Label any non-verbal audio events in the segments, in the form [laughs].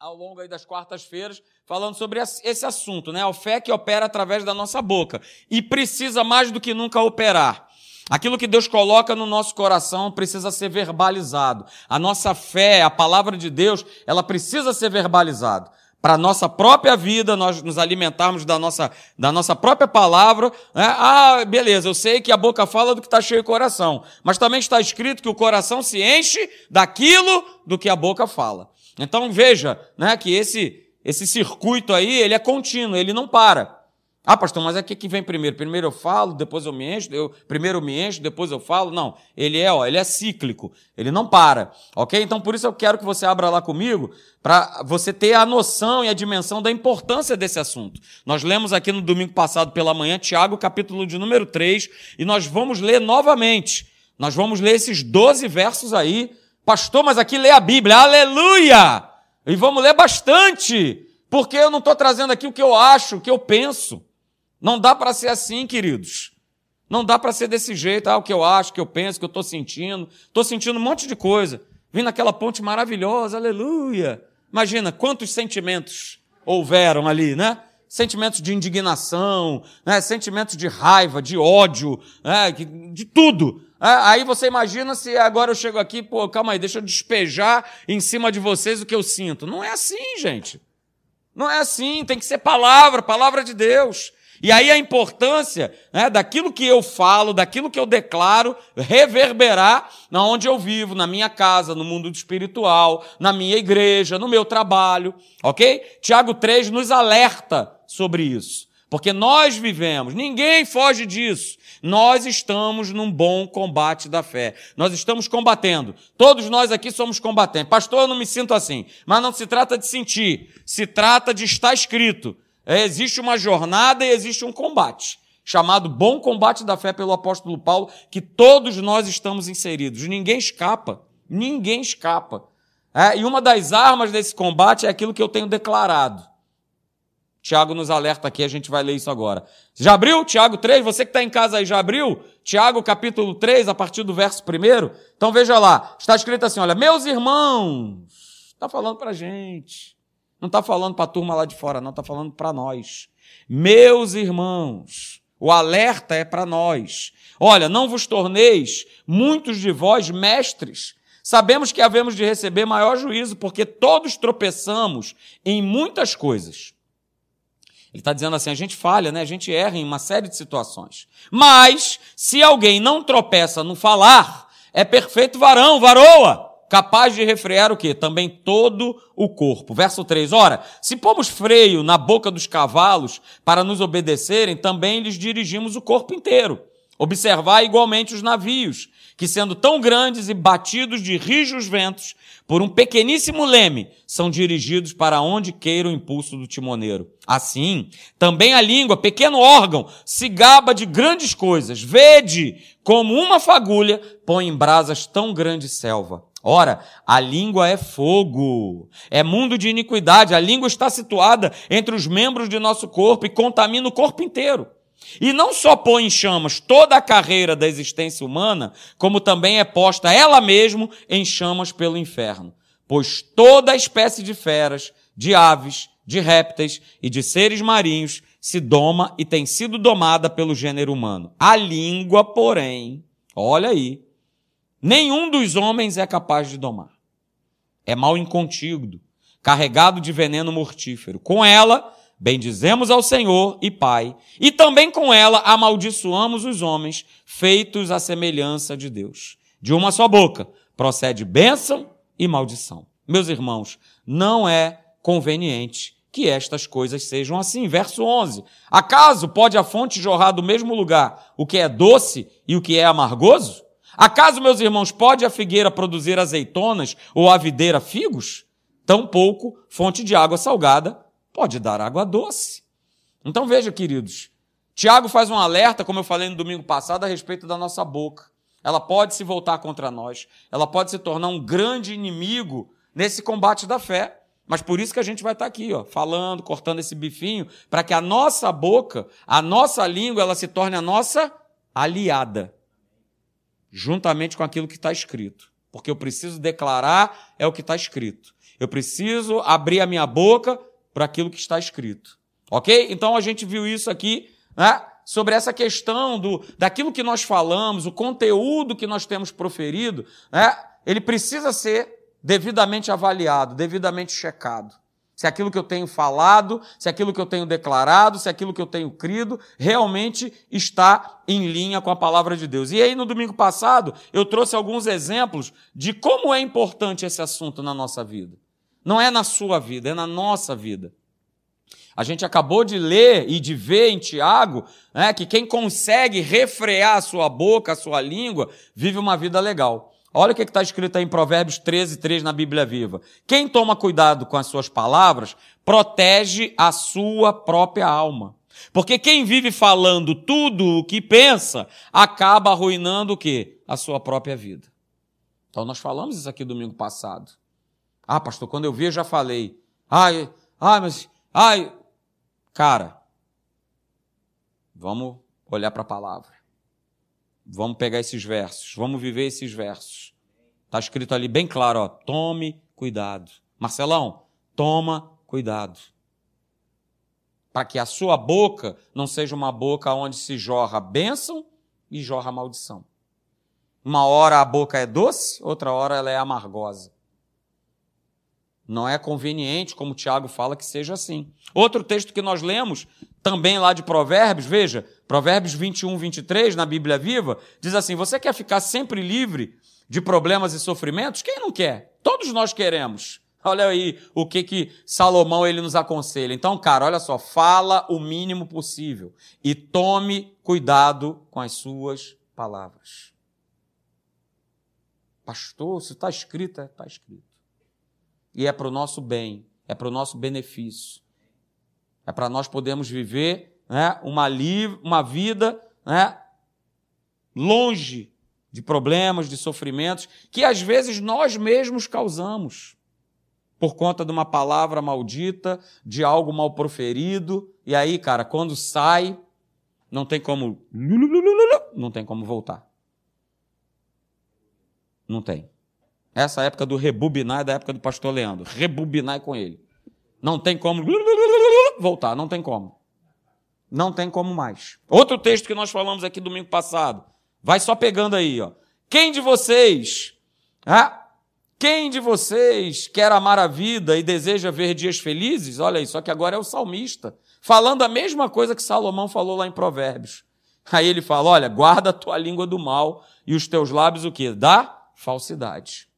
ao longo das quartas-feiras, falando sobre esse assunto, né? A fé que opera através da nossa boca. E precisa mais do que nunca operar. Aquilo que Deus coloca no nosso coração precisa ser verbalizado. A nossa fé, a palavra de Deus, ela precisa ser verbalizada. Para a nossa própria vida, nós nos alimentarmos da nossa, da nossa própria palavra. Né? Ah, beleza, eu sei que a boca fala do que está cheio o coração. Mas também está escrito que o coração se enche daquilo do que a boca fala. Então veja né, que esse, esse circuito aí, ele é contínuo, ele não para. Ah, pastor, mas é o que vem primeiro? Primeiro eu falo, depois eu me encho, eu, primeiro eu me encho, depois eu falo. Não, ele é, ó, ele é cíclico, ele não para, ok? Então por isso eu quero que você abra lá comigo para você ter a noção e a dimensão da importância desse assunto. Nós lemos aqui no domingo passado pela manhã, Tiago, capítulo de número 3, e nós vamos ler novamente. Nós vamos ler esses 12 versos aí. Pastor, mas aqui lê a Bíblia, aleluia! E vamos ler bastante, porque eu não estou trazendo aqui o que eu acho, o que eu penso. Não dá para ser assim, queridos. Não dá para ser desse jeito, ah, o que eu acho, o que eu penso, o que eu estou sentindo. Estou sentindo um monte de coisa. Vim naquela ponte maravilhosa, aleluia. Imagina quantos sentimentos houveram ali, né? Sentimentos de indignação, né? sentimentos de raiva, de ódio, né? de tudo. É, aí você imagina se agora eu chego aqui, pô, calma aí, deixa eu despejar em cima de vocês o que eu sinto. Não é assim, gente. Não é assim, tem que ser palavra, palavra de Deus. E aí a importância né, daquilo que eu falo, daquilo que eu declaro, reverberar na onde eu vivo, na minha casa, no mundo espiritual, na minha igreja, no meu trabalho, ok? Tiago 3 nos alerta sobre isso. Porque nós vivemos, ninguém foge disso. Nós estamos num bom combate da fé. Nós estamos combatendo. Todos nós aqui somos combatentes. Pastor, eu não me sinto assim. Mas não se trata de sentir, se trata de estar escrito. É, existe uma jornada e existe um combate, chamado Bom Combate da Fé pelo apóstolo Paulo, que todos nós estamos inseridos. Ninguém escapa. Ninguém escapa. É, e uma das armas desse combate é aquilo que eu tenho declarado. Tiago nos alerta aqui, a gente vai ler isso agora. Já abriu? Tiago 3, você que está em casa aí, já abriu? Tiago capítulo 3, a partir do verso 1. Então veja lá, está escrito assim: olha, meus irmãos, está falando para a gente. Não está falando para a turma lá de fora, não, está falando para nós. Meus irmãos, o alerta é para nós. Olha, não vos torneis, muitos de vós, mestres. Sabemos que havemos de receber maior juízo, porque todos tropeçamos em muitas coisas. Ele está dizendo assim: a gente falha, né? a gente erra em uma série de situações. Mas, se alguém não tropeça no falar, é perfeito varão, varoa capaz de refrear o quê? Também todo o corpo. Verso 3. Ora, se pomos freio na boca dos cavalos para nos obedecerem, também lhes dirigimos o corpo inteiro. Observar igualmente os navios, que sendo tão grandes e batidos de rijos ventos, por um pequeníssimo leme, são dirigidos para onde queira o impulso do timoneiro. Assim, também a língua, pequeno órgão, se gaba de grandes coisas. Vede como uma fagulha põe em brasas tão grande selva. Ora, a língua é fogo, é mundo de iniquidade. A língua está situada entre os membros de nosso corpo e contamina o corpo inteiro. E não só põe em chamas toda a carreira da existência humana, como também é posta ela mesma em chamas pelo inferno. Pois toda espécie de feras, de aves, de répteis e de seres marinhos se doma e tem sido domada pelo gênero humano. A língua, porém, olha aí, nenhum dos homens é capaz de domar. É mal incontido, carregado de veneno mortífero. Com ela, bendizemos ao Senhor e Pai, e também com ela amaldiçoamos os homens, feitos à semelhança de Deus. De uma só boca procede bênção e maldição. Meus irmãos, não é conveniente que estas coisas sejam assim. Verso 11. Acaso pode a fonte jorrar do mesmo lugar o que é doce e o que é amargoso? Acaso, meus irmãos, pode a figueira produzir azeitonas ou a videira figos? Tampouco fonte de água salgada pode dar água doce. Então veja, queridos, Tiago faz um alerta, como eu falei no domingo passado, a respeito da nossa boca. Ela pode se voltar contra nós, ela pode se tornar um grande inimigo nesse combate da fé. Mas por isso que a gente vai estar aqui, ó, falando, cortando esse bifinho, para que a nossa boca, a nossa língua, ela se torne a nossa aliada juntamente com aquilo que está escrito. Porque eu preciso declarar é o que está escrito. Eu preciso abrir a minha boca para aquilo que está escrito. Ok? Então a gente viu isso aqui, né? Sobre essa questão do, daquilo que nós falamos, o conteúdo que nós temos proferido, né? Ele precisa ser devidamente avaliado, devidamente checado. Se aquilo que eu tenho falado, se aquilo que eu tenho declarado, se aquilo que eu tenho crido realmente está em linha com a palavra de Deus. E aí, no domingo passado, eu trouxe alguns exemplos de como é importante esse assunto na nossa vida. Não é na sua vida, é na nossa vida. A gente acabou de ler e de ver em Tiago né, que quem consegue refrear a sua boca, a sua língua, vive uma vida legal. Olha o que está escrito aí em Provérbios 13, 3 na Bíblia Viva. Quem toma cuidado com as suas palavras, protege a sua própria alma. Porque quem vive falando tudo o que pensa, acaba arruinando o quê? A sua própria vida. Então nós falamos isso aqui domingo passado. Ah, pastor, quando eu vi eu já falei. Ai, ai, mas, ai. Cara, vamos olhar para a palavra. Vamos pegar esses versos, vamos viver esses versos. Está escrito ali bem claro, ó, tome cuidado. Marcelão, toma cuidado. Para que a sua boca não seja uma boca onde se jorra bênção e jorra maldição. Uma hora a boca é doce, outra hora ela é amargosa. Não é conveniente, como Tiago fala, que seja assim. Outro texto que nós lemos, também lá de Provérbios, veja, Provérbios 21, 23, na Bíblia Viva, diz assim: Você quer ficar sempre livre de problemas e sofrimentos? Quem não quer? Todos nós queremos. Olha aí o que que Salomão ele nos aconselha. Então, cara, olha só, fala o mínimo possível e tome cuidado com as suas palavras. Pastor, se está escrito, está escrito. E é para o nosso bem, é para o nosso benefício. É para nós podermos viver né, uma, uma vida né, longe de problemas, de sofrimentos, que às vezes nós mesmos causamos por conta de uma palavra maldita, de algo mal proferido. E aí, cara, quando sai, não tem como. Não tem como voltar. Não tem. Essa época do rebubinar é da época do pastor Leandro. Rebubinar com ele. Não tem como voltar, não tem como. Não tem como mais. Outro texto que nós falamos aqui domingo passado. Vai só pegando aí, ó. Quem de vocês, ah, quem de vocês quer amar a vida e deseja ver dias felizes? Olha aí, só que agora é o salmista, falando a mesma coisa que Salomão falou lá em Provérbios. Aí ele fala: olha, guarda a tua língua do mal e os teus lábios o quê? Da falsidade.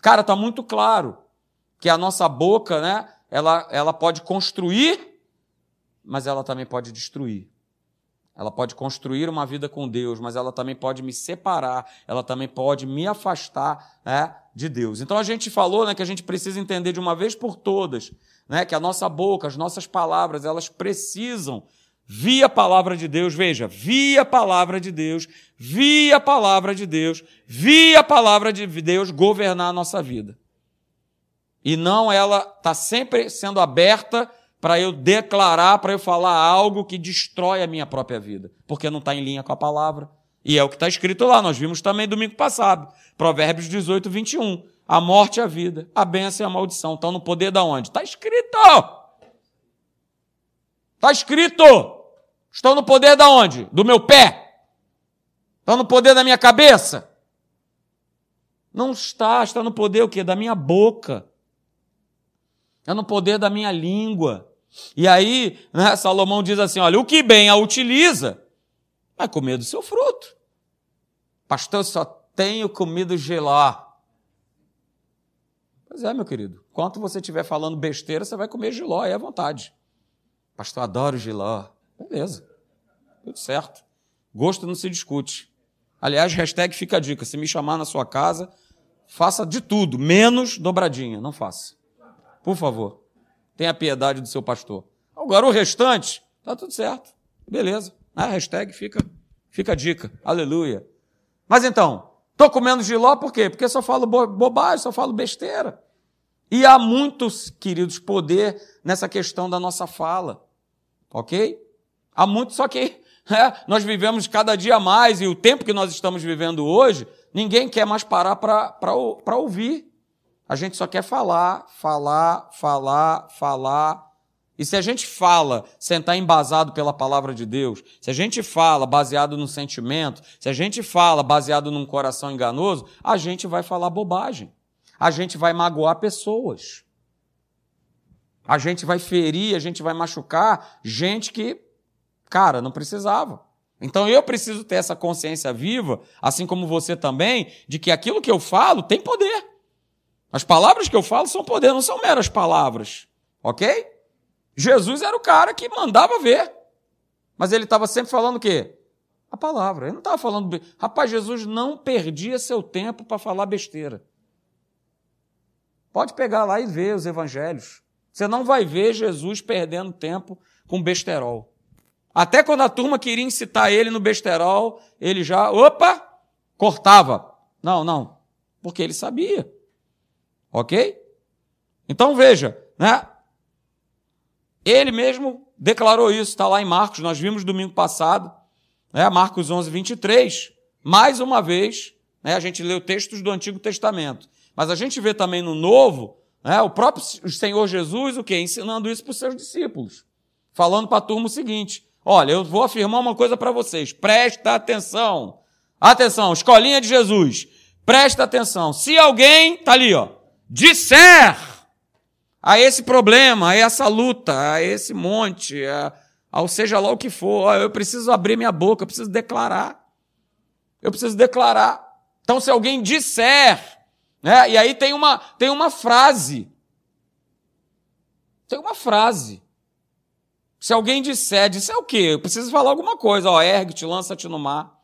Cara, está muito claro que a nossa boca, né, ela, ela pode construir, mas ela também pode destruir. Ela pode construir uma vida com Deus, mas ela também pode me separar, ela também pode me afastar né, de Deus. Então a gente falou né, que a gente precisa entender de uma vez por todas né, que a nossa boca, as nossas palavras, elas precisam via palavra de Deus, veja, via palavra de Deus, via palavra de Deus, via palavra de Deus governar a nossa vida. E não ela está sempre sendo aberta para eu declarar, para eu falar algo que destrói a minha própria vida, porque não está em linha com a palavra. E é o que está escrito lá, nós vimos também domingo passado, Provérbios 18, 21. A morte e a vida, a bênção e a maldição estão no poder da onde? Está escrito! Está escrito! Estão no poder da onde? Do meu pé? Estão no poder da minha cabeça? Não está, está no poder o quê? Da minha boca. É no poder da minha língua. E aí, né, Salomão diz assim: olha, o que bem a utiliza, vai comer do seu fruto. Pastor, só tenho comido geló. Pois é, meu querido. Enquanto você estiver falando besteira, você vai comer giló, aí é à vontade. Pastor, adoro giló. Beleza. Tudo certo. Gosto não se discute. Aliás, hashtag fica a dica. Se me chamar na sua casa, faça de tudo, menos dobradinha. Não faça. Por favor. Tenha piedade do seu pastor. Agora o restante, tá tudo certo. Beleza. A hashtag fica, fica a dica. Aleluia. Mas então, tô comendo giló por quê? Porque só falo bobagem, só falo besteira. E há muitos, queridos, poder nessa questão da nossa fala. Ok? Há muito, só que [laughs] é, nós vivemos cada dia mais e o tempo que nós estamos vivendo hoje, ninguém quer mais parar para ouvir. A gente só quer falar, falar, falar, falar. E se a gente fala sem estar embasado pela palavra de Deus, se a gente fala baseado no sentimento, se a gente fala baseado num coração enganoso, a gente vai falar bobagem. A gente vai magoar pessoas. A gente vai ferir, a gente vai machucar gente que, cara, não precisava. Então eu preciso ter essa consciência viva, assim como você também, de que aquilo que eu falo tem poder. As palavras que eu falo são poder, não são meras palavras. Ok? Jesus era o cara que mandava ver. Mas ele estava sempre falando o quê? A palavra. Ele não estava falando. Rapaz, Jesus não perdia seu tempo para falar besteira. Pode pegar lá e ver os evangelhos. Você não vai ver Jesus perdendo tempo com besterol. Até quando a turma queria incitar ele no besterol, ele já, opa, cortava. Não, não, porque ele sabia. Ok? Então veja, né? Ele mesmo declarou isso, está lá em Marcos, nós vimos domingo passado, né? Marcos 11, 23. Mais uma vez, né? a gente leu textos do Antigo Testamento, mas a gente vê também no Novo, né? o próprio Senhor Jesus, o que? Ensinando isso para os seus discípulos, falando para a turma o seguinte: Olha, eu vou afirmar uma coisa para vocês. Presta atenção. Atenção, escolinha de Jesus. Presta atenção. Se alguém, tá ali, ó, disser a esse problema, a essa luta, a esse monte, a, ao seja lá o que for, ó, eu preciso abrir minha boca, eu preciso declarar. Eu preciso declarar. Então, se alguém disser, né, e aí tem uma, tem uma frase. Tem uma frase. Se alguém disser, disser o quê? Eu preciso falar alguma coisa, ó, ergue-te, lança-te no mar.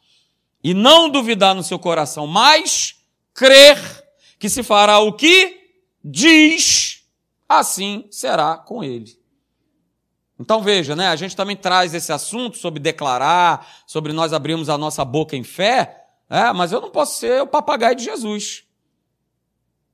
E não duvidar no seu coração, mas crer que se fará o que diz, assim será com ele. Então veja, né? A gente também traz esse assunto sobre declarar, sobre nós abrirmos a nossa boca em fé, é, mas eu não posso ser o papagaio de Jesus.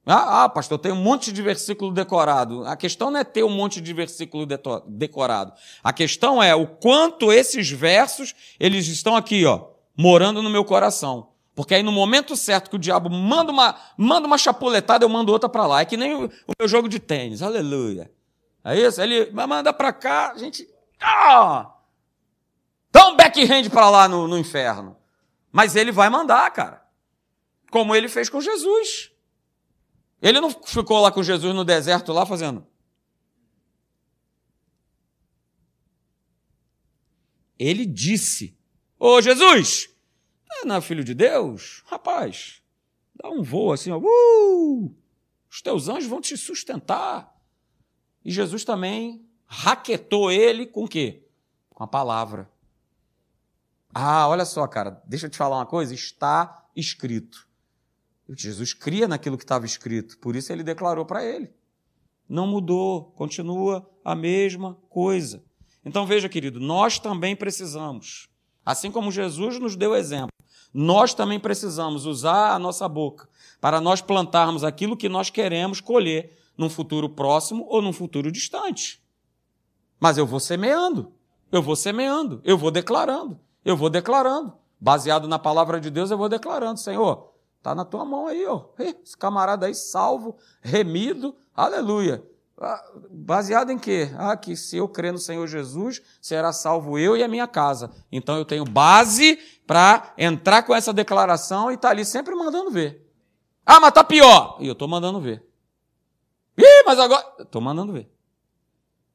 Ah, ah, pastor, tenho um monte de versículo decorado. A questão não é ter um monte de versículo decorado. A questão é o quanto esses versos, eles estão aqui, ó, morando no meu coração. Porque aí no momento certo que o diabo manda uma, manda uma chapuletada, eu mando outra para lá. É que nem o, o, meu jogo de tênis. Aleluia. É isso? Ele manda para cá, a gente. Ah! Dá um backhand para lá no, no inferno. Mas ele vai mandar, cara. Como ele fez com Jesus. Ele não ficou lá com Jesus no deserto, lá fazendo. Ele disse: Ô Jesus, não é filho de Deus? Rapaz, dá um voo assim, ó, uh, os teus anjos vão te sustentar. E Jesus também raquetou ele com o quê? Com a palavra. Ah, olha só, cara, deixa eu te falar uma coisa: está escrito. Jesus cria naquilo que estava escrito, por isso ele declarou para ele. Não mudou, continua a mesma coisa. Então veja, querido, nós também precisamos, assim como Jesus nos deu exemplo, nós também precisamos usar a nossa boca para nós plantarmos aquilo que nós queremos colher num futuro próximo ou num futuro distante. Mas eu vou semeando, eu vou semeando, eu vou declarando, eu vou declarando. Baseado na palavra de Deus, eu vou declarando, Senhor, Está na tua mão aí, ó. Esse camarada aí salvo, remido, aleluia. Ah, baseado em quê? Ah, que se eu crer no Senhor Jesus, será salvo eu e a minha casa. Então eu tenho base para entrar com essa declaração e tá ali sempre mandando ver. Ah, mas tá pior. E eu estou mandando ver. Ih, mas agora. Estou mandando ver.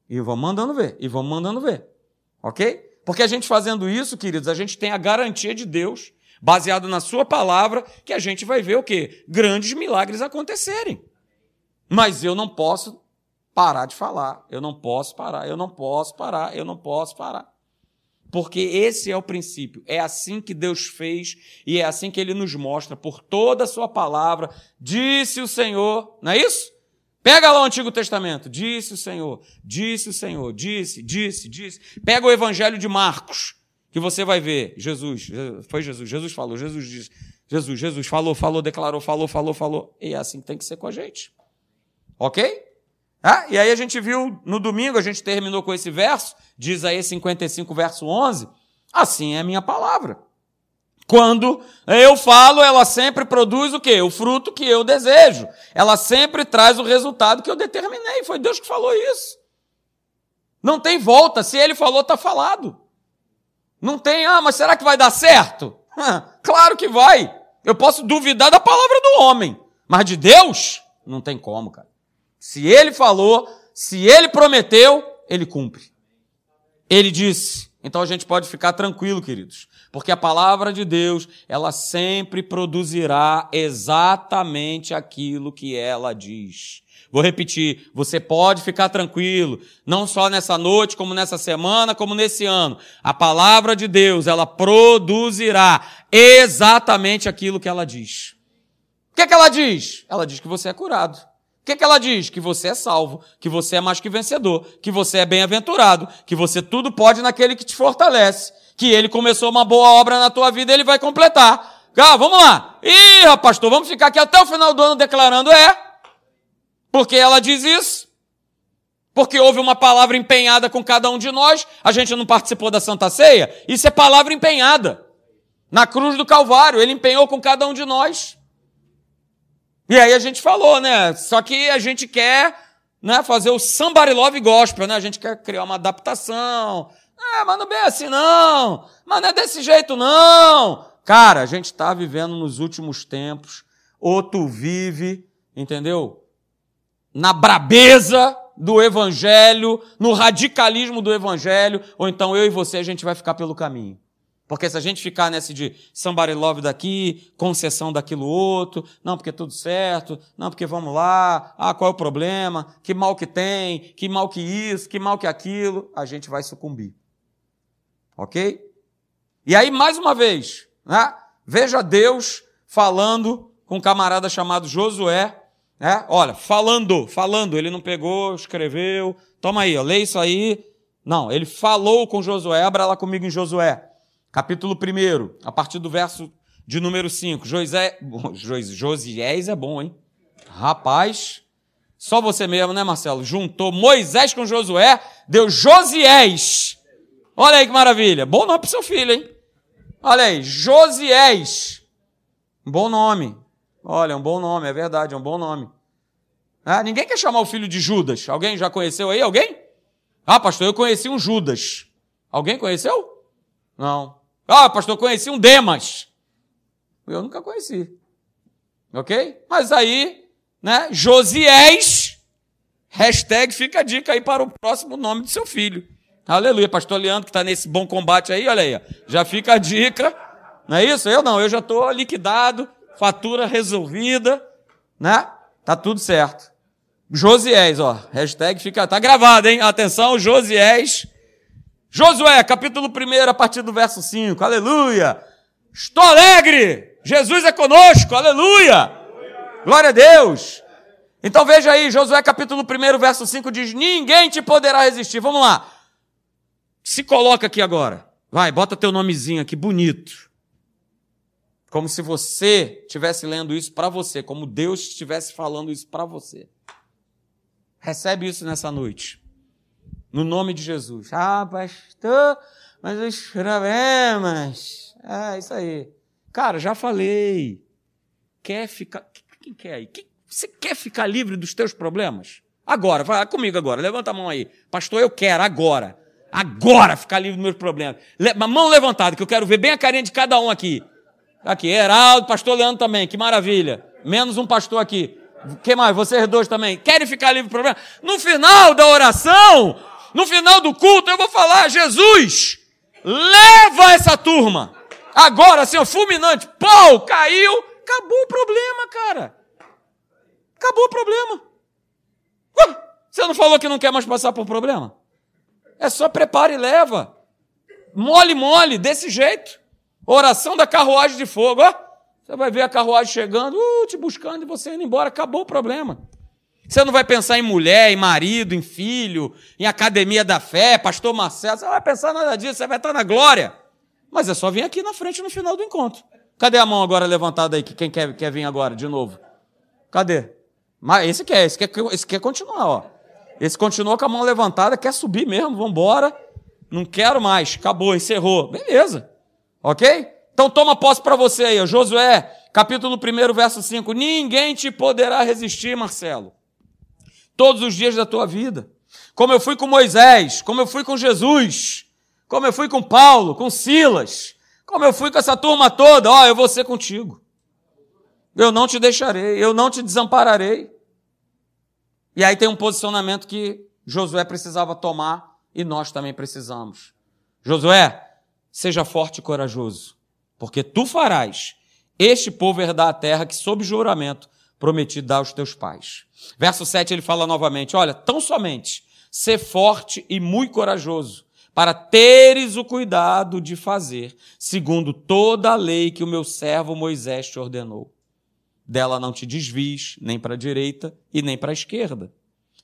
E vamos mandando ver. E vamos mandando ver. Ok? Porque a gente fazendo isso, queridos, a gente tem a garantia de Deus baseado na sua palavra, que a gente vai ver o quê? Grandes milagres acontecerem. Mas eu não posso parar de falar, eu não posso parar, eu não posso parar, eu não posso parar. Porque esse é o princípio, é assim que Deus fez e é assim que ele nos mostra por toda a sua palavra. Disse o Senhor, não é isso? Pega lá o Antigo Testamento. Disse o Senhor, disse o Senhor, disse, disse, disse. Pega o Evangelho de Marcos que você vai ver Jesus, foi Jesus, Jesus falou, Jesus disse, Jesus, Jesus falou, falou, declarou, falou, falou, falou. E é assim que tem que ser com a gente. Ok? Ah, e aí a gente viu no domingo, a gente terminou com esse verso, diz aí 55, verso 11, assim é a minha palavra. Quando eu falo, ela sempre produz o quê? O fruto que eu desejo. Ela sempre traz o resultado que eu determinei. Foi Deus que falou isso. Não tem volta. Se ele falou, está falado. Não tem, ah, mas será que vai dar certo? claro que vai. Eu posso duvidar da palavra do homem, mas de Deus, não tem como, cara. Se ele falou, se ele prometeu, ele cumpre. Ele disse. Então a gente pode ficar tranquilo, queridos, porque a palavra de Deus, ela sempre produzirá exatamente aquilo que ela diz. Vou repetir, você pode ficar tranquilo, não só nessa noite, como nessa semana, como nesse ano. A palavra de Deus, ela produzirá exatamente aquilo que ela diz. O que, é que ela diz? Ela diz que você é curado. O que, é que ela diz? Que você é salvo, que você é mais que vencedor, que você é bem-aventurado, que você tudo pode naquele que te fortalece, que ele começou uma boa obra na tua vida e ele vai completar. Ah, vamos lá. Ih, pastor, vamos ficar aqui até o final do ano declarando é. Porque ela diz isso. Porque houve uma palavra empenhada com cada um de nós. A gente não participou da Santa Ceia. Isso é palavra empenhada. Na cruz do Calvário, ele empenhou com cada um de nós. E aí a gente falou, né? Só que a gente quer né, fazer o somebody love gospel, né? A gente quer criar uma adaptação. Ah, mas não é bem assim não. Mas não é desse jeito não. Cara, a gente está vivendo nos últimos tempos. Ou tu vive, entendeu? Na brabeza do evangelho, no radicalismo do evangelho, ou então eu e você a gente vai ficar pelo caminho. Porque se a gente ficar nesse de somebody love daqui, concessão daquilo outro, não porque tudo certo, não porque vamos lá, ah, qual é o problema, que mal que tem, que mal que isso, que mal que aquilo, a gente vai sucumbir. Ok? E aí, mais uma vez, né? veja Deus falando com um camarada chamado Josué, é? Olha, falando, falando, ele não pegou, escreveu. Toma aí, ó, lê isso aí. Não, ele falou com Josué. Abra lá comigo em Josué, capítulo 1, a partir do verso de número 5. José, Josiés é bom, hein? Rapaz, só você mesmo, né, Marcelo? Juntou Moisés com Josué, deu Josiés. Olha aí que maravilha. Bom nome para seu filho, hein? Olha aí, Josiés. Bom nome. Olha, é um bom nome, é verdade, é um bom nome. Ah, ninguém quer chamar o filho de Judas. Alguém já conheceu aí? Alguém? Ah, pastor, eu conheci um Judas. Alguém conheceu? Não. Ah, pastor, eu conheci um Demas. Eu nunca conheci. Ok? Mas aí, né? Josiés, hashtag fica a dica aí para o próximo nome do seu filho. Aleluia. Pastor Leandro, que está nesse bom combate aí, olha aí. Já fica a dica. Não é isso? Eu não, eu já estou liquidado fatura resolvida, né? Tá tudo certo. Josiés, ó, hashtag fica, tá gravado, hein? Atenção, Josiés. Josué, capítulo 1, a partir do verso 5, aleluia. Estou alegre, Jesus é conosco, aleluia. Glória a Deus. Então veja aí, Josué capítulo 1, verso 5 diz: Ninguém te poderá resistir. Vamos lá. Se coloca aqui agora. Vai, bota teu nomezinho aqui, bonito. Como se você estivesse lendo isso para você, como Deus estivesse falando isso para você. Recebe isso nessa noite. No nome de Jesus. Ah, pastor, mas os problemas. Ah, isso aí. Cara, já falei. Quer ficar. Quem quer aí? Você quer ficar livre dos teus problemas? Agora, vai comigo agora. Levanta a mão aí. Pastor, eu quero agora. Agora ficar livre dos meus problemas. Mão levantada, que eu quero ver bem a carinha de cada um aqui. Aqui, Heraldo, pastor Leandro também, que maravilha. Menos um pastor aqui. que mais? Vocês dois também. Querem ficar livre do problema? No final da oração, no final do culto, eu vou falar, Jesus, leva essa turma. Agora, assim, ó, fulminante, pau, caiu, acabou o problema, cara. Acabou o problema. você não falou que não quer mais passar por problema? É só prepara e leva. Mole, mole, desse jeito. Oração da carruagem de fogo, ó. Você vai ver a carruagem chegando, uh, te buscando e você indo embora, acabou o problema. Você não vai pensar em mulher, em marido, em filho, em academia da fé, pastor Marcelo, você não vai pensar nada disso, você vai estar na glória. Mas é só vir aqui na frente no final do encontro. Cadê a mão agora levantada aí, que quem quer, quer vir agora de novo? Cadê? Mas esse quer, esse quer, esse quer continuar, ó. Esse continua com a mão levantada, quer subir mesmo, vamos embora. Não quero mais, acabou, encerrou. Beleza. Ok? Então toma posse para você aí, Josué, capítulo 1, verso 5. Ninguém te poderá resistir, Marcelo. Todos os dias da tua vida. Como eu fui com Moisés, como eu fui com Jesus, como eu fui com Paulo, com Silas, como eu fui com essa turma toda, ó, eu vou ser contigo. Eu não te deixarei, eu não te desampararei. E aí tem um posicionamento que Josué precisava tomar e nós também precisamos. Josué, seja forte e corajoso, porque tu farás este povo herdar a terra que, sob juramento, prometi dar aos teus pais. Verso 7 ele fala novamente: Olha, tão somente ser forte e muito corajoso, para teres o cuidado de fazer, segundo toda a lei que o meu servo Moisés te ordenou. Dela não te desvies, nem para a direita e nem para a esquerda,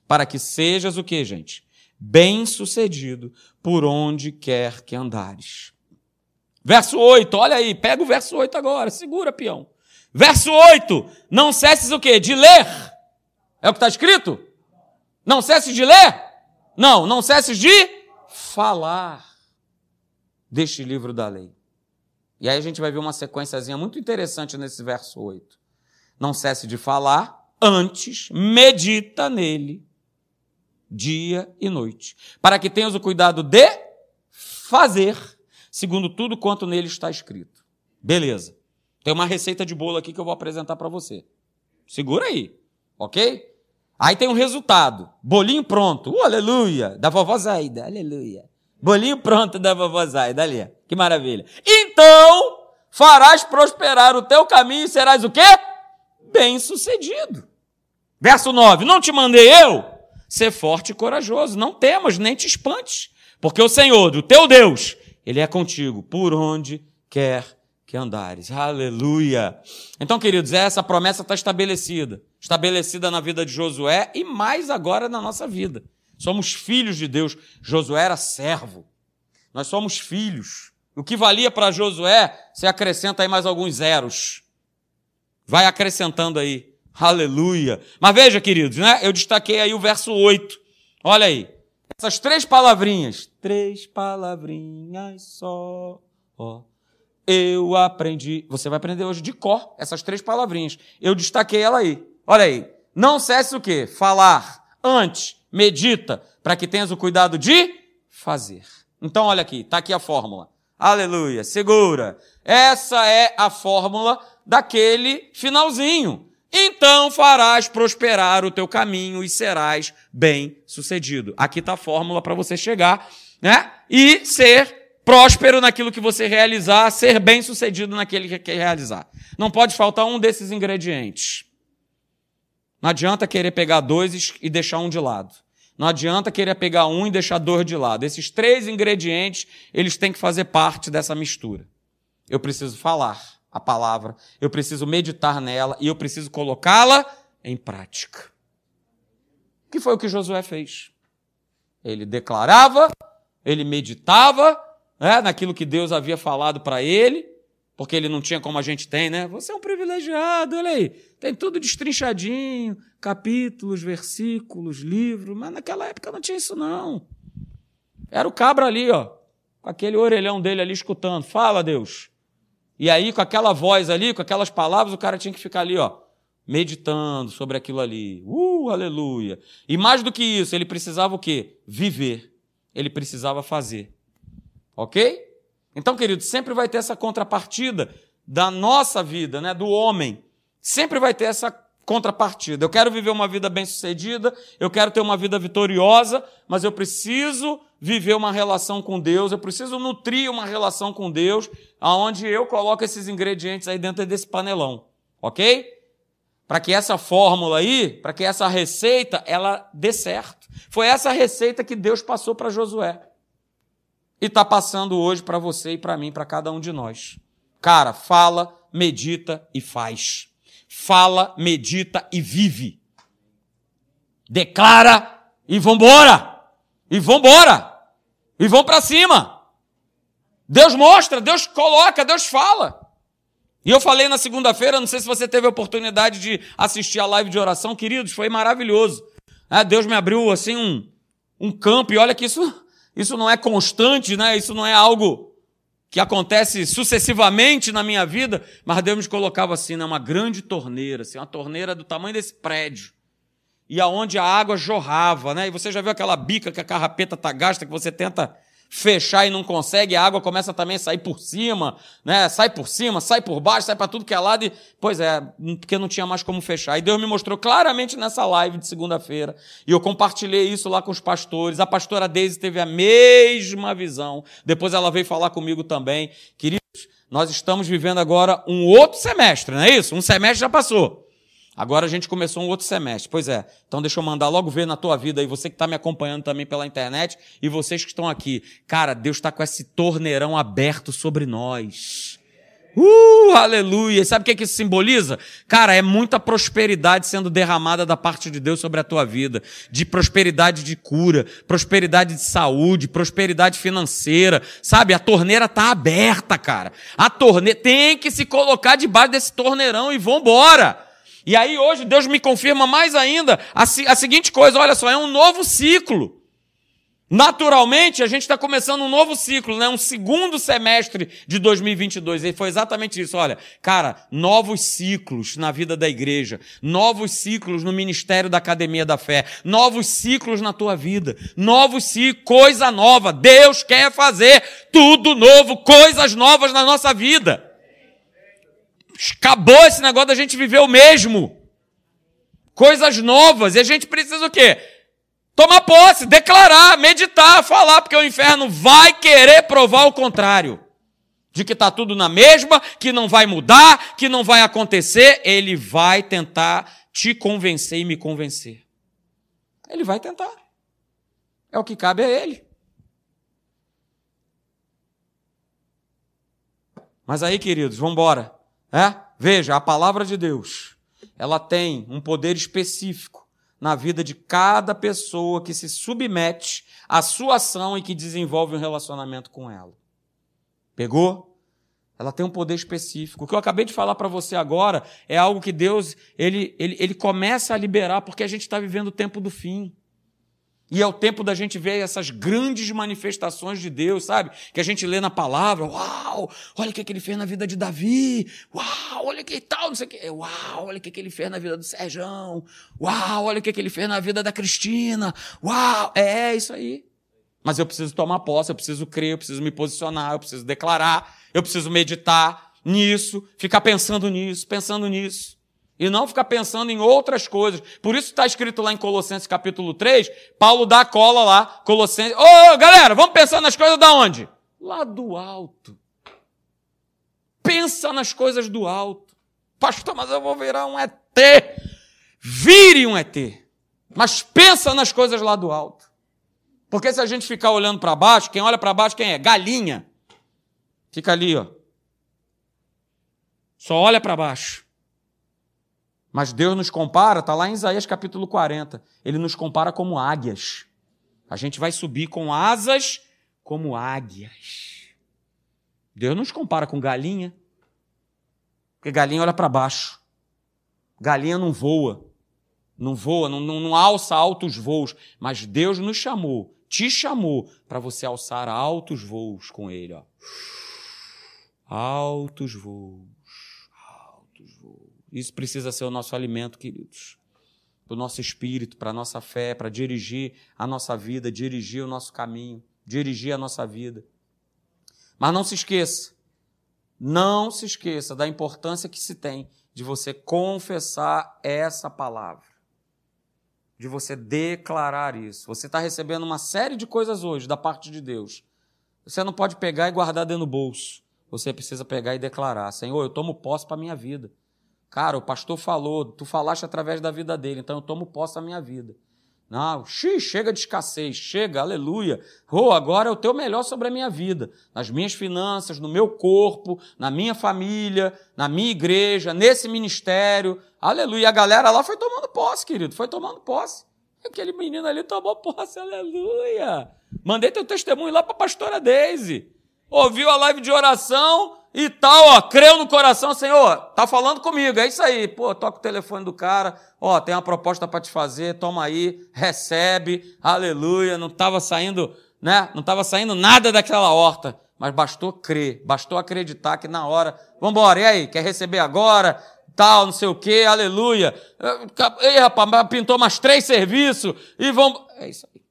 para que sejas o que, gente? Bem-sucedido por onde quer que andares. Verso 8, olha aí, pega o verso 8 agora, segura, peão. Verso 8, não cesses o quê? De ler. É o que está escrito? Não cesses de ler? Não, não cesses de falar deste livro da lei. E aí a gente vai ver uma sequenciazinha muito interessante nesse verso 8. Não cesse de falar, antes medita nele dia e noite, para que tenhas o cuidado de fazer, segundo tudo quanto nele está escrito. Beleza. Tem uma receita de bolo aqui que eu vou apresentar para você. Segura aí, ok? Aí tem um resultado. Bolinho pronto. Uh, aleluia. Da vovó Zaida. Aleluia. Bolinho pronto da vovó Zaida. Ali. Que maravilha. Então, farás prosperar o teu caminho e serás o quê? Bem sucedido. Verso 9. Não te mandei eu? Ser forte e corajoso. Não temas, nem te espantes. Porque o Senhor, o teu Deus, Ele é contigo por onde quer que andares. Aleluia. Então, queridos, essa promessa está estabelecida. Estabelecida na vida de Josué e mais agora na nossa vida. Somos filhos de Deus. Josué era servo. Nós somos filhos. O que valia para Josué, você acrescenta aí mais alguns zeros. Vai acrescentando aí. Aleluia. Mas veja, queridos, né? Eu destaquei aí o verso 8. Olha aí. Essas três palavrinhas. Três palavrinhas só. Ó eu aprendi. Você vai aprender hoje de cor essas três palavrinhas. Eu destaquei ela aí. Olha aí. Não cesse o quê? Falar. Antes, medita, para que tenhas o cuidado de fazer. Então, olha aqui, está aqui a fórmula. Aleluia, segura. Essa é a fórmula daquele finalzinho. Então farás prosperar o teu caminho e serás bem sucedido. Aqui está a fórmula para você chegar, né? E ser próspero naquilo que você realizar, ser bem sucedido naquele que quer realizar. Não pode faltar um desses ingredientes. Não adianta querer pegar dois e deixar um de lado. Não adianta querer pegar um e deixar dois de lado. Esses três ingredientes, eles têm que fazer parte dessa mistura. Eu preciso falar a palavra, eu preciso meditar nela e eu preciso colocá-la em prática. Que foi o que Josué fez? Ele declarava, ele meditava né, naquilo que Deus havia falado para ele, porque ele não tinha como a gente tem, né? Você é um privilegiado, olha aí. Tem tudo destrinchadinho, capítulos, versículos, livros, mas naquela época não tinha isso não. Era o cabra ali, ó, com aquele orelhão dele ali escutando. Fala, Deus. E aí, com aquela voz ali, com aquelas palavras, o cara tinha que ficar ali, ó, meditando sobre aquilo ali. Uh, aleluia. E mais do que isso, ele precisava o quê? Viver. Ele precisava fazer. Ok? Então, querido, sempre vai ter essa contrapartida da nossa vida, né, do homem. Sempre vai ter essa contrapartida. Eu quero viver uma vida bem-sucedida, eu quero ter uma vida vitoriosa, mas eu preciso viver uma relação com Deus, eu preciso nutrir uma relação com Deus, aonde eu coloco esses ingredientes aí dentro desse panelão, ok? Para que essa fórmula aí, para que essa receita, ela dê certo. Foi essa receita que Deus passou para Josué e está passando hoje para você e para mim, para cada um de nós. Cara, fala, medita e faz. Fala, medita e vive. Declara e vambora. E vambora. E vão para cima. Deus mostra, Deus coloca, Deus fala. E eu falei na segunda-feira, não sei se você teve a oportunidade de assistir a live de oração, queridos, foi maravilhoso. É, Deus me abriu assim um, um campo, e olha que isso isso não é constante, né? Isso não é algo que acontece sucessivamente na minha vida, mas Deus me colocava assim, né, uma grande torneira, assim, uma torneira do tamanho desse prédio. E aonde a água jorrava, né? E você já viu aquela bica que a carrapeta tá gasta, que você tenta fechar e não consegue, a água começa também a sair por cima, né? Sai por cima, sai por baixo, sai para tudo que é lado e, pois é, porque não tinha mais como fechar. E Deus me mostrou claramente nessa live de segunda-feira, e eu compartilhei isso lá com os pastores. A pastora Deise teve a mesma visão. Depois ela veio falar comigo também. Queridos, nós estamos vivendo agora um outro semestre, não é isso? Um semestre já passou. Agora a gente começou um outro semestre. Pois é. Então deixa eu mandar logo ver na tua vida aí, você que está me acompanhando também pela internet e vocês que estão aqui. Cara, Deus está com esse torneirão aberto sobre nós. Uh, aleluia! Sabe o que, que isso simboliza? Cara, é muita prosperidade sendo derramada da parte de Deus sobre a tua vida. De prosperidade de cura, prosperidade de saúde, prosperidade financeira. Sabe? A torneira tá aberta, cara. A torneira tem que se colocar debaixo desse torneirão e vambora. E aí hoje Deus me confirma mais ainda a, a seguinte coisa: olha só, é um novo ciclo. Naturalmente, a gente está começando um novo ciclo, né? um segundo semestre de 2022. E foi exatamente isso. Olha, cara, novos ciclos na vida da igreja, novos ciclos no ministério da Academia da Fé, novos ciclos na tua vida, novos ciclos, coisa nova. Deus quer fazer tudo novo, coisas novas na nossa vida. Acabou esse negócio da gente viver o mesmo. Coisas novas. E a gente precisa o quê? Tomar posse, declarar, meditar, falar, porque o inferno vai querer provar o contrário. De que está tudo na mesma, que não vai mudar, que não vai acontecer. Ele vai tentar te convencer e me convencer. Ele vai tentar. É o que cabe a ele. Mas aí, queridos, vamos embora. É? Veja, a palavra de Deus, ela tem um poder específico na vida de cada pessoa que se submete à sua ação e que desenvolve um relacionamento com ela. Pegou? Ela tem um poder específico. O que eu acabei de falar para você agora é algo que Deus ele, ele, ele começa a liberar porque a gente está vivendo o tempo do fim. E é o tempo da gente ver essas grandes manifestações de Deus, sabe? Que a gente lê na palavra, uau, olha o que, ele fez na vida de Davi, uau, olha que tal, não sei o que, uau, olha o que, ele fez na vida do Serjão, uau, olha o que, ele fez na vida da Cristina, uau, é, é isso aí. Mas eu preciso tomar posse, eu preciso crer, eu preciso me posicionar, eu preciso declarar, eu preciso meditar nisso, ficar pensando nisso, pensando nisso. E não ficar pensando em outras coisas. Por isso está escrito lá em Colossenses capítulo 3, Paulo dá a cola lá, Colossenses. Ô, oh, galera, vamos pensar nas coisas da onde? Lá do alto. Pensa nas coisas do alto. Pastor, mas eu vou virar um ET. Vire um ET. Mas pensa nas coisas lá do alto. Porque se a gente ficar olhando para baixo, quem olha para baixo quem é? Galinha. Fica ali, ó. Só olha para baixo. Mas Deus nos compara, está lá em Isaías capítulo 40. Ele nos compara como águias. A gente vai subir com asas como águias. Deus nos compara com galinha. Porque galinha olha para baixo. Galinha não voa. Não voa, não, não, não alça altos voos. Mas Deus nos chamou, te chamou para você alçar altos voos com Ele. Ó. Altos voos. Isso precisa ser o nosso alimento, queridos. Para o nosso espírito, para a nossa fé, para dirigir a nossa vida, dirigir o nosso caminho, dirigir a nossa vida. Mas não se esqueça, não se esqueça da importância que se tem de você confessar essa palavra, de você declarar isso. Você está recebendo uma série de coisas hoje da parte de Deus. Você não pode pegar e guardar dentro do bolso. Você precisa pegar e declarar: Senhor, eu tomo posse para a minha vida. Cara, o pastor falou, tu falaste através da vida dele, então eu tomo posse da minha vida. Não, xii, chega de escassez, chega, aleluia. Oh, agora é o teu melhor sobre a minha vida, nas minhas finanças, no meu corpo, na minha família, na minha igreja, nesse ministério. Aleluia. A galera lá foi tomando posse, querido, foi tomando posse. Aquele menino ali tomou posse, aleluia. Mandei teu testemunho lá para a pastora Deise. Ouviu a live de oração, e tal, ó, creu no coração, Senhor, tá falando comigo, é isso aí. Pô, toca o telefone do cara, ó, tem uma proposta para te fazer, toma aí, recebe, aleluia. Não estava saindo, né? Não estava saindo nada daquela horta, mas bastou crer, bastou acreditar que na hora, vamos embora, e aí, quer receber agora? Tal, não sei o quê, aleluia. Ei, rapaz, pintou mais três serviços e vamos. É isso aí.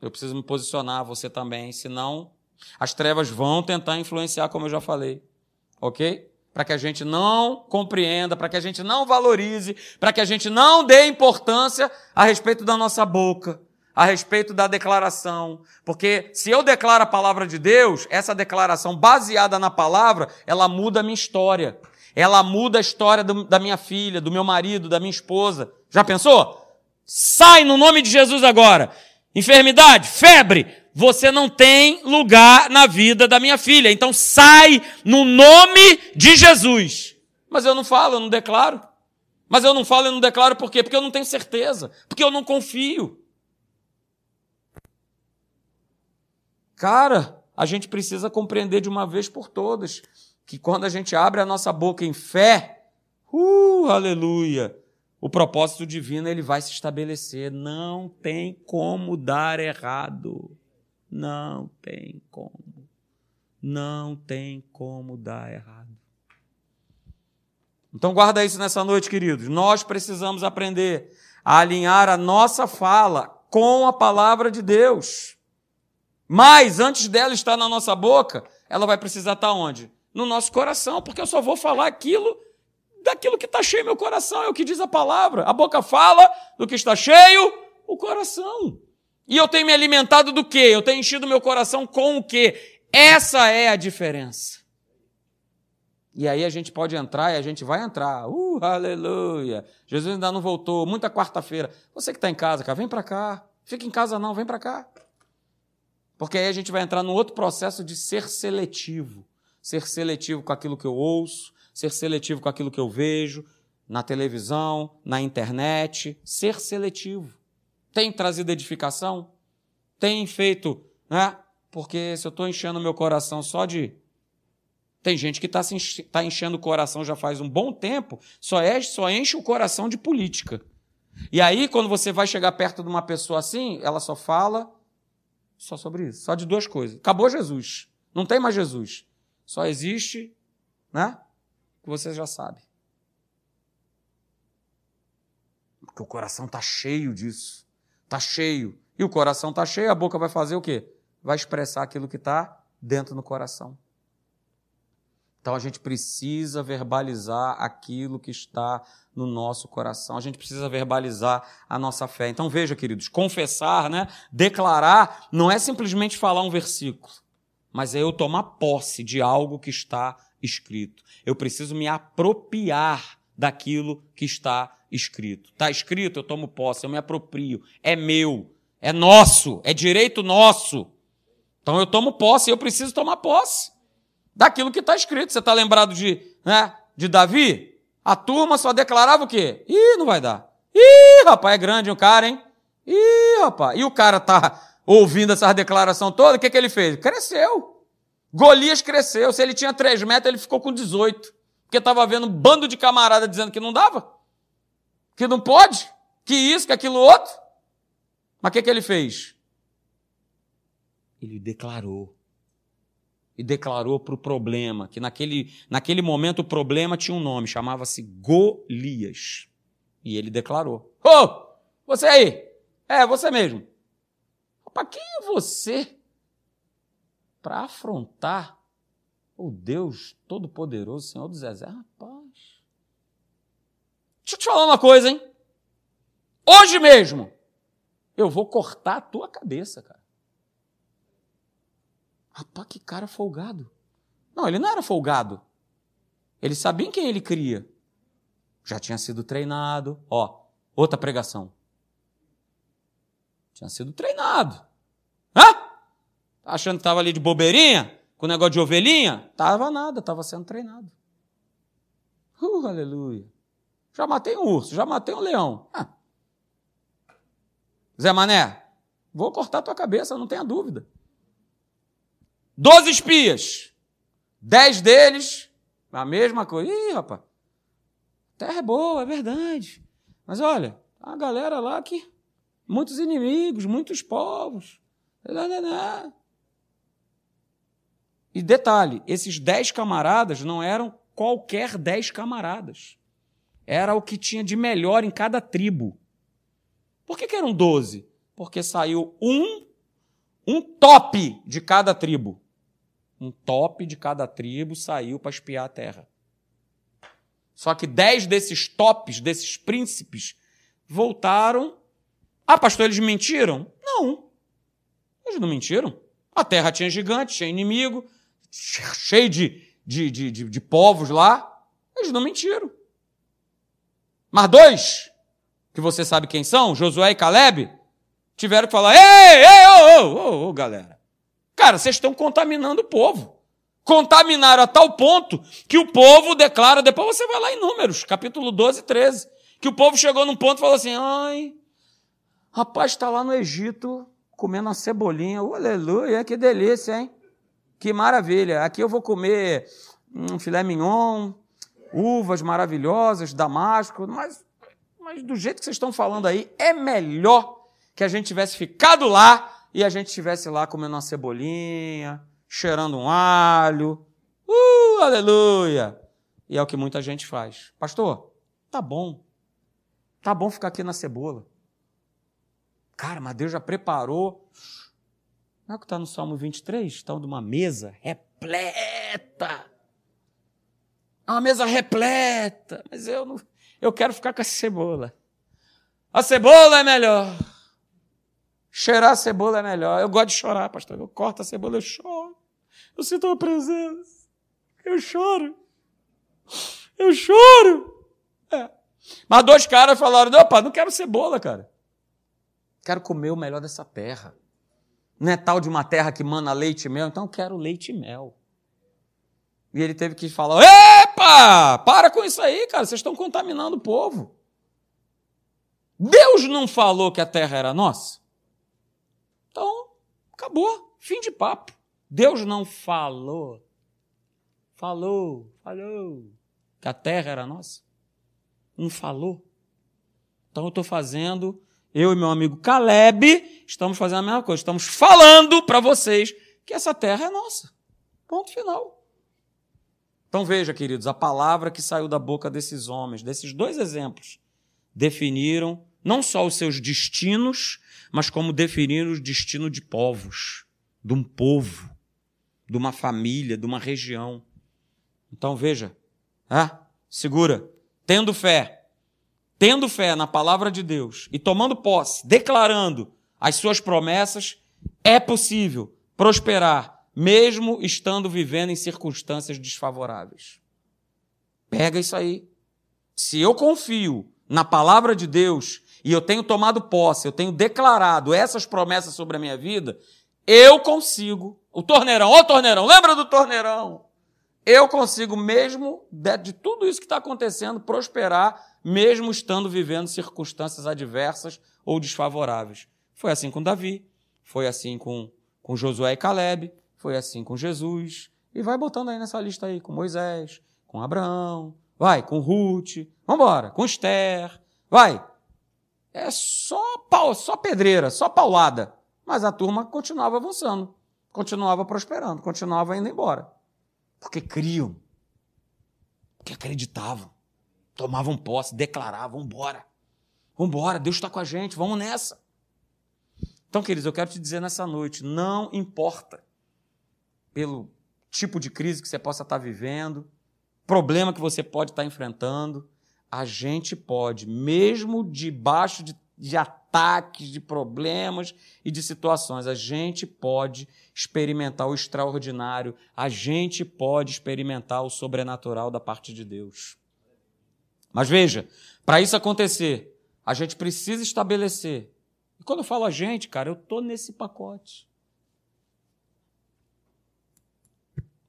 Eu preciso me posicionar, você também, senão as trevas vão tentar influenciar, como eu já falei. Ok? Para que a gente não compreenda, para que a gente não valorize, para que a gente não dê importância a respeito da nossa boca, a respeito da declaração. Porque se eu declaro a palavra de Deus, essa declaração baseada na palavra, ela muda a minha história. Ela muda a história do, da minha filha, do meu marido, da minha esposa. Já pensou? Sai no nome de Jesus agora. Enfermidade, febre, você não tem lugar na vida da minha filha. Então sai no nome de Jesus. Mas eu não falo, eu não declaro. Mas eu não falo e não declaro por quê? Porque eu não tenho certeza. Porque eu não confio. Cara, a gente precisa compreender de uma vez por todas que quando a gente abre a nossa boca em fé, uh, aleluia, o propósito divino ele vai se estabelecer. Não tem como dar errado. Não tem como. Não tem como dar errado. Então guarda isso nessa noite, queridos. Nós precisamos aprender a alinhar a nossa fala com a palavra de Deus. Mas antes dela estar na nossa boca, ela vai precisar estar onde? No nosso coração, porque eu só vou falar aquilo daquilo que está cheio meu coração, é o que diz a palavra. A boca fala do que está cheio o coração. E eu tenho me alimentado do quê? Eu tenho enchido meu coração com o quê? Essa é a diferença. E aí a gente pode entrar e a gente vai entrar. Uh, aleluia! Jesus ainda não voltou. Muita quarta-feira. Você que está em casa, cara, vem para cá. Fica em casa não, vem para cá. Porque aí a gente vai entrar num outro processo de ser seletivo. Ser seletivo com aquilo que eu ouço, ser seletivo com aquilo que eu vejo na televisão, na internet, ser seletivo. Tem trazido edificação? Tem feito, né? Porque se eu estou enchendo meu coração só de. Tem gente que está tá enchendo o coração já faz um bom tempo, só, é, só enche o coração de política. E aí, quando você vai chegar perto de uma pessoa assim, ela só fala só sobre isso, só de duas coisas. Acabou Jesus. Não tem mais Jesus. Só existe, né? Que você já sabe. Porque o coração está cheio disso. Está cheio. E o coração está cheio, a boca vai fazer o quê? Vai expressar aquilo que está dentro do coração. Então a gente precisa verbalizar aquilo que está no nosso coração. A gente precisa verbalizar a nossa fé. Então veja, queridos, confessar, né? Declarar não é simplesmente falar um versículo, mas é eu tomar posse de algo que está escrito. Eu preciso me apropriar daquilo que está escrito. Está escrito, eu tomo posse, eu me aproprio. É meu, é nosso, é direito nosso. Então eu tomo posse, eu preciso tomar posse daquilo que está escrito. Você está lembrado de, né, de Davi? A turma só declarava o quê? Ih, não vai dar. Ih, rapaz, é grande o cara, hein? Ih, rapaz. E o cara tá ouvindo essa declaração toda, o que, que ele fez? Cresceu. Golias cresceu. Se ele tinha 3 metros, ele ficou com 18. Porque estava vendo um bando de camarada dizendo que não dava. Que não pode. Que isso, que aquilo outro. Mas o que, que ele fez? Ele declarou. E declarou para o problema, que naquele, naquele momento o problema tinha um nome, chamava-se Golias. E ele declarou: Ô, oh, você aí! É, você mesmo. Para quem é você para afrontar o Deus Todo-Poderoso, Senhor dos Exércitos. Rapaz. Deixa eu te falar uma coisa, hein? Hoje mesmo, eu vou cortar a tua cabeça, cara. Rapaz, que cara folgado. Não, ele não era folgado. Ele sabia em quem ele cria. Já tinha sido treinado. Ó, outra pregação. Tinha sido treinado. Hã? Achando que estava ali de bobeirinha, com o negócio de ovelhinha? Tava nada, estava sendo treinado. Uh, aleluia. Já matei um urso, já matei um leão. Ah. Zé Mané, vou cortar tua cabeça, não tenha dúvida. Doze espias. Dez deles, a mesma coisa. Ih, rapaz, terra é boa, é verdade. Mas olha, a galera lá que. Muitos inimigos, muitos povos. E detalhe: esses dez camaradas não eram qualquer dez camaradas. Era o que tinha de melhor em cada tribo. Por que, que eram doze? Porque saiu um, um top de cada tribo. Um top de cada tribo saiu para espiar a terra. Só que dez desses tops, desses príncipes, voltaram. Ah, pastor, eles mentiram? Não. Eles não mentiram. A terra tinha gigante, tinha inimigo, cheio de, de, de, de, de povos lá. Eles não mentiram. Mas dois, que você sabe quem são, Josué e Caleb, tiveram que falar: ei, ei, ô, ô, ô, galera. Cara, vocês estão contaminando o povo. Contaminaram a tal ponto que o povo declara, depois você vai lá em Números, capítulo 12 13, que o povo chegou num ponto e falou assim: ai, rapaz, está lá no Egito comendo uma cebolinha, oh, aleluia, que delícia, hein? Que maravilha. Aqui eu vou comer um filé mignon, uvas maravilhosas, damasco, mas, mas do jeito que vocês estão falando aí, é melhor que a gente tivesse ficado lá e a gente estivesse lá comendo uma cebolinha, cheirando um alho. Uh, aleluia! E é o que muita gente faz. Pastor, tá bom. Tá bom ficar aqui na cebola. Cara, mas Deus já preparou. Não é o que está no Salmo 23? Está de uma mesa repleta é uma mesa repleta, mas eu não, eu quero ficar com a cebola. A cebola é melhor. Cheirar a cebola é melhor. Eu gosto de chorar, pastor. Eu corto a cebola, eu choro. Eu sinto a presença. Eu choro. Eu choro. É. Mas dois caras falaram: opa, não quero cebola, cara. Quero comer o melhor dessa terra. Não é tal de uma terra que mana leite e mel, então eu quero leite e mel. E ele teve que falar: Epa! Para com isso aí, cara, vocês estão contaminando o povo. Deus não falou que a terra era nossa? Então, acabou. Fim de papo. Deus não falou. Falou, falou que a terra era nossa. Não falou. Então eu estou fazendo, eu e meu amigo Caleb, estamos fazendo a mesma coisa. Estamos falando para vocês que essa terra é nossa. Ponto final. Então veja, queridos, a palavra que saiu da boca desses homens, desses dois exemplos, definiram não só os seus destinos, mas como definiram o destino de povos, de um povo, de uma família, de uma região. Então veja, ah, segura, tendo fé, tendo fé na palavra de Deus e tomando posse, declarando as suas promessas, é possível prosperar mesmo estando vivendo em circunstâncias desfavoráveis. Pega isso aí. Se eu confio na palavra de Deus e eu tenho tomado posse, eu tenho declarado essas promessas sobre a minha vida, eu consigo. O torneirão, ó torneirão, lembra do torneirão? Eu consigo, mesmo de, de tudo isso que está acontecendo, prosperar, mesmo estando vivendo circunstâncias adversas ou desfavoráveis. Foi assim com Davi, foi assim com, com Josué e Caleb, foi assim com Jesus. E vai botando aí nessa lista aí, com Moisés, com Abraão, vai, com Ruth, vambora, com Esther, vai. É só pau, só pedreira, só paulada. Mas a turma continuava avançando, continuava prosperando, continuava indo embora. Porque criam, porque acreditavam, tomavam posse, declaravam, vambora. Vambora, Deus está com a gente, vamos nessa. Então, queridos, eu quero te dizer nessa noite, não importa pelo tipo de crise que você possa estar vivendo, problema que você pode estar enfrentando, a gente pode, mesmo debaixo de, de ataques, de problemas e de situações, a gente pode experimentar o extraordinário, a gente pode experimentar o sobrenatural da parte de Deus. Mas veja, para isso acontecer, a gente precisa estabelecer. E quando eu falo a gente, cara, eu estou nesse pacote.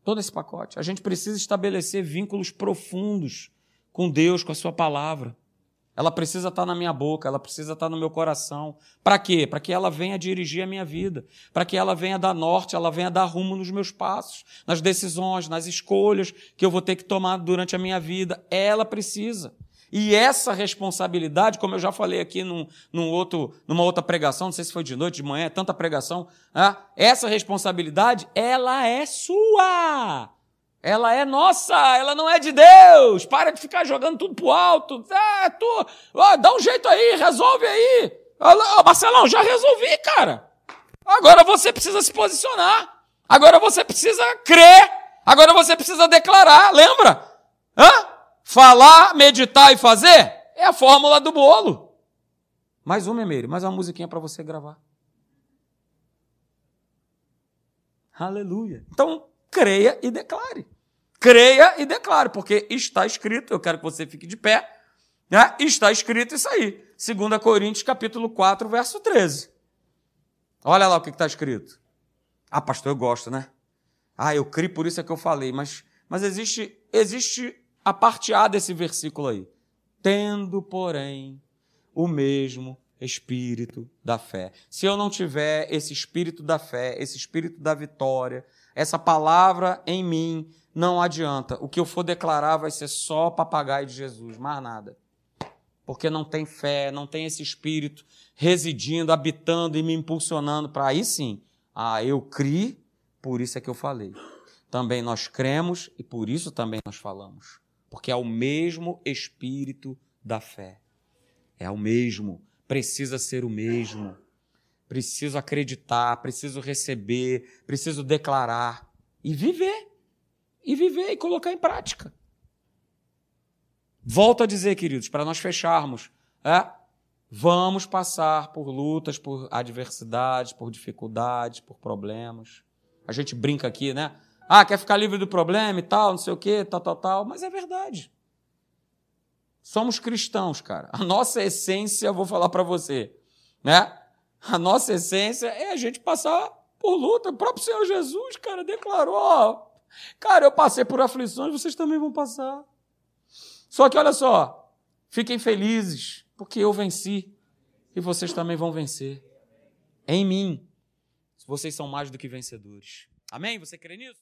todo esse pacote. A gente precisa estabelecer vínculos profundos com Deus, com a Sua palavra. Ela precisa estar na minha boca, ela precisa estar no meu coração. Para quê? Para que ela venha dirigir a minha vida, para que ela venha dar norte, ela venha dar rumo nos meus passos, nas decisões, nas escolhas que eu vou ter que tomar durante a minha vida. Ela precisa. E essa responsabilidade, como eu já falei aqui num, num outro, numa outra pregação, não sei se foi de noite, de manhã, tanta pregação, né? essa responsabilidade, ela é sua. Ela é nossa, ela não é de Deus. Para de ficar jogando tudo pro alto. Ah, tu, ah, dá um jeito aí, resolve aí. Ah, Marcelão, já resolvi, cara. Agora você precisa se posicionar. Agora você precisa crer. Agora você precisa declarar. Lembra? Hã? Falar, meditar e fazer é a fórmula do bolo. Mais uma, Emery, mais uma musiquinha para você gravar. Aleluia. Então, creia e declare. Creia e declare, porque está escrito, eu quero que você fique de pé, né? está escrito isso aí. 2 Coríntios capítulo 4, verso 13. Olha lá o que está escrito. Ah, pastor, eu gosto, né? Ah, eu criei, por isso é que eu falei, mas, mas existe, existe a parte A desse versículo aí. Tendo, porém, o mesmo espírito da fé. Se eu não tiver esse espírito da fé, esse espírito da vitória, essa palavra em mim não adianta. O que eu for declarar vai ser só papagaio de Jesus, mais nada. Porque não tem fé, não tem esse espírito residindo, habitando e me impulsionando para aí sim. Ah, eu criei, por isso é que eu falei. Também nós cremos e por isso também nós falamos. Porque é o mesmo espírito da fé. É o mesmo, precisa ser o mesmo preciso acreditar, preciso receber, preciso declarar e viver. E viver e colocar em prática. Volto a dizer, queridos, para nós fecharmos, é, vamos passar por lutas, por adversidades, por dificuldades, por problemas. A gente brinca aqui, né? Ah, quer ficar livre do problema e tal, não sei o quê, tal, tal, tal. Mas é verdade. Somos cristãos, cara. A nossa essência, vou falar para você, né? A nossa essência é a gente passar por luta. O próprio Senhor Jesus, cara, declarou: ó, cara, eu passei por aflições, vocês também vão passar. Só que olha só, fiquem felizes, porque eu venci e vocês também vão vencer. Em mim, vocês são mais do que vencedores. Amém? Você crê nisso?